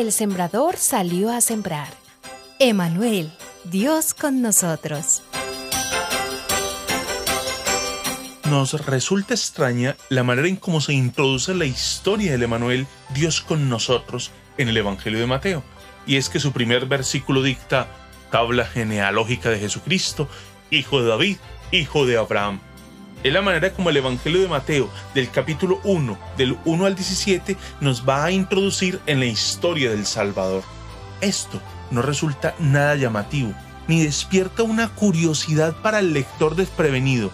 el sembrador salió a sembrar. Emanuel, Dios con nosotros. Nos resulta extraña la manera en cómo se introduce la historia del Emanuel, Dios con nosotros, en el Evangelio de Mateo. Y es que su primer versículo dicta tabla genealógica de Jesucristo, hijo de David, hijo de Abraham. Es la manera como el Evangelio de Mateo, del capítulo 1, del 1 al 17, nos va a introducir en la historia del Salvador. Esto no resulta nada llamativo, ni despierta una curiosidad para el lector desprevenido,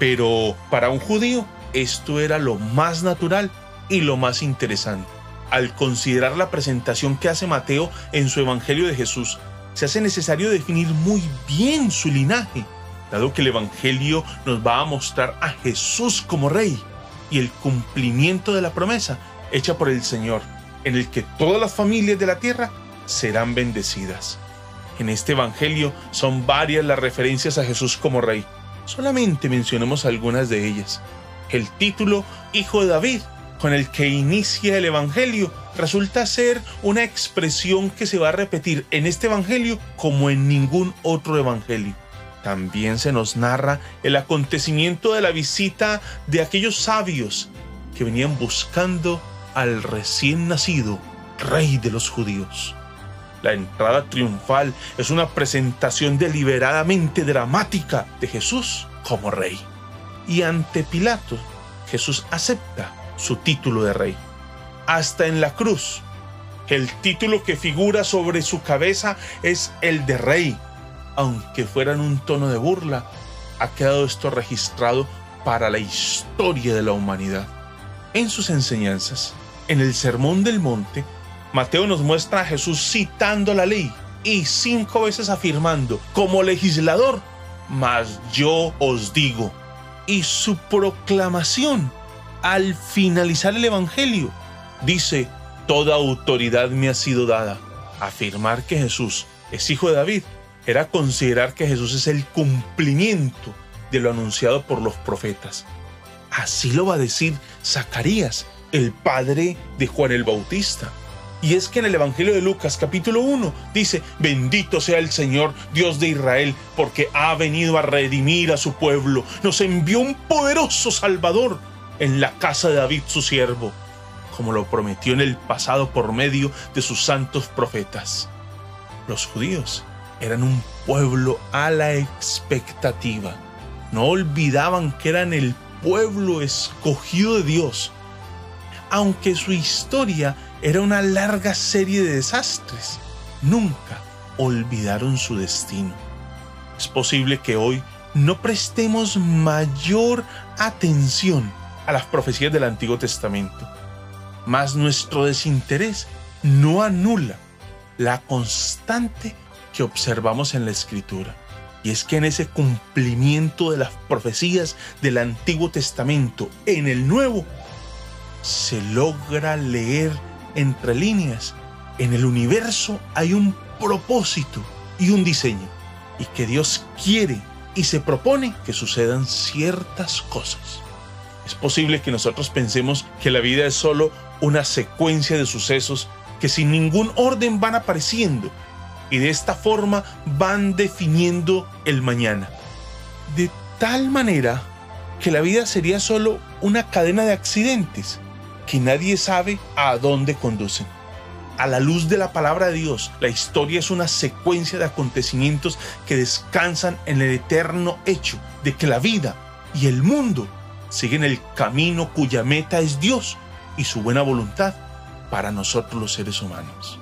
pero para un judío esto era lo más natural y lo más interesante. Al considerar la presentación que hace Mateo en su Evangelio de Jesús, se hace necesario definir muy bien su linaje, dado que el Evangelio nos va a mostrar a Jesús como rey y el cumplimiento de la promesa hecha por el Señor, en el que todas las familias de la tierra serán bendecidas. En este Evangelio son varias las referencias a Jesús como rey. Solamente mencionemos algunas de ellas. El título Hijo de David, con el que inicia el Evangelio, resulta ser una expresión que se va a repetir en este Evangelio como en ningún otro Evangelio. También se nos narra el acontecimiento de la visita de aquellos sabios que venían buscando al recién nacido rey de los judíos. La entrada triunfal es una presentación deliberadamente dramática de Jesús como rey. Y ante Pilato, Jesús acepta su título de rey. Hasta en la cruz, el título que figura sobre su cabeza es el de rey. Aunque fuera en un tono de burla, ha quedado esto registrado para la historia de la humanidad. En sus enseñanzas, en el Sermón del Monte, Mateo nos muestra a Jesús citando la ley y cinco veces afirmando, como legislador, mas yo os digo. Y su proclamación al finalizar el Evangelio dice, toda autoridad me ha sido dada. Afirmar que Jesús es hijo de David era considerar que Jesús es el cumplimiento de lo anunciado por los profetas. Así lo va a decir Zacarías, el padre de Juan el Bautista. Y es que en el Evangelio de Lucas capítulo 1 dice, bendito sea el Señor, Dios de Israel, porque ha venido a redimir a su pueblo, nos envió un poderoso Salvador en la casa de David su siervo, como lo prometió en el pasado por medio de sus santos profetas. Los judíos eran un pueblo a la expectativa, no olvidaban que eran el pueblo escogido de Dios, aunque su historia era una larga serie de desastres. Nunca olvidaron su destino. Es posible que hoy no prestemos mayor atención a las profecías del Antiguo Testamento, mas nuestro desinterés no anula la constante que observamos en la Escritura. Y es que en ese cumplimiento de las profecías del Antiguo Testamento en el Nuevo, se logra leer entre líneas, en el universo hay un propósito y un diseño, y que Dios quiere y se propone que sucedan ciertas cosas. Es posible que nosotros pensemos que la vida es solo una secuencia de sucesos que sin ningún orden van apareciendo y de esta forma van definiendo el mañana. De tal manera que la vida sería solo una cadena de accidentes que nadie sabe a dónde conducen. A la luz de la palabra de Dios, la historia es una secuencia de acontecimientos que descansan en el eterno hecho de que la vida y el mundo siguen el camino cuya meta es Dios y su buena voluntad para nosotros los seres humanos.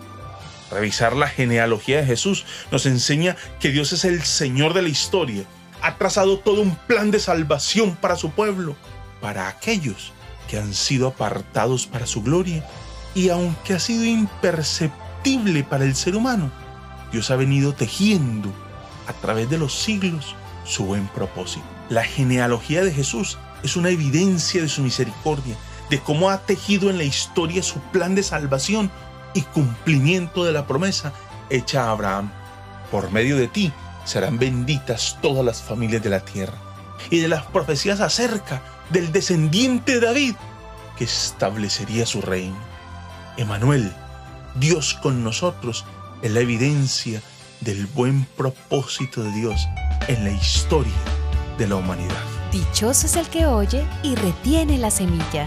Revisar la genealogía de Jesús nos enseña que Dios es el Señor de la historia. Ha trazado todo un plan de salvación para su pueblo, para aquellos que han sido apartados para su gloria. Y aunque ha sido imperceptible para el ser humano, Dios ha venido tejiendo a través de los siglos su buen propósito. La genealogía de Jesús es una evidencia de su misericordia, de cómo ha tejido en la historia su plan de salvación y cumplimiento de la promesa hecha a Abraham. Por medio de ti serán benditas todas las familias de la tierra. Y de las profecías acerca del descendiente de David, que establecería su reino. Emanuel, Dios con nosotros, es la evidencia del buen propósito de Dios en la historia de la humanidad. Dichoso es el que oye y retiene la semilla